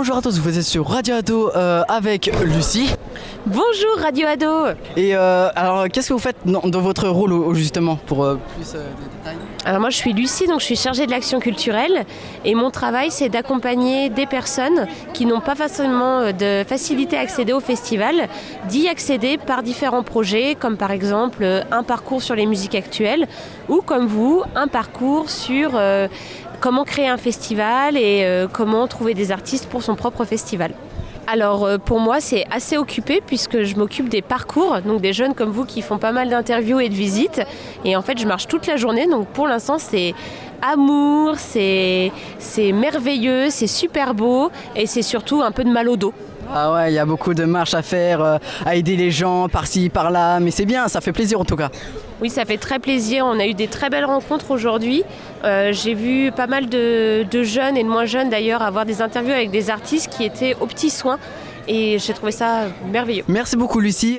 Bonjour à tous, vous êtes sur Radio Ado euh, avec Lucie. Bonjour Radio Ado. Et euh, alors, qu'est-ce que vous faites dans, dans votre rôle justement pour euh, plus de détails? Alors moi je suis Lucie, donc je suis chargée de l'action culturelle. Et mon travail c'est d'accompagner des personnes qui n'ont pas forcément de facilité à accéder au festival, d'y accéder par différents projets comme par exemple un parcours sur les musiques actuelles ou comme vous un parcours sur comment créer un festival et euh, comment trouver des artistes pour son propre festival. Alors euh, pour moi c'est assez occupé puisque je m'occupe des parcours, donc des jeunes comme vous qui font pas mal d'interviews et de visites. Et en fait je marche toute la journée, donc pour l'instant c'est amour, c'est c'est merveilleux, c'est super beau et c'est surtout un peu de mal au dos. Ah ouais, il y a beaucoup de marches à faire, euh, à aider les gens par-ci, par-là, mais c'est bien, ça fait plaisir en tout cas. Oui, ça fait très plaisir. On a eu des très belles rencontres aujourd'hui. Euh, J'ai vu pas mal de, de jeunes et de moins jeunes d'ailleurs avoir des interviews avec des artistes qui étaient aux petits soins et j'ai trouvé ça merveilleux. Merci beaucoup Lucie.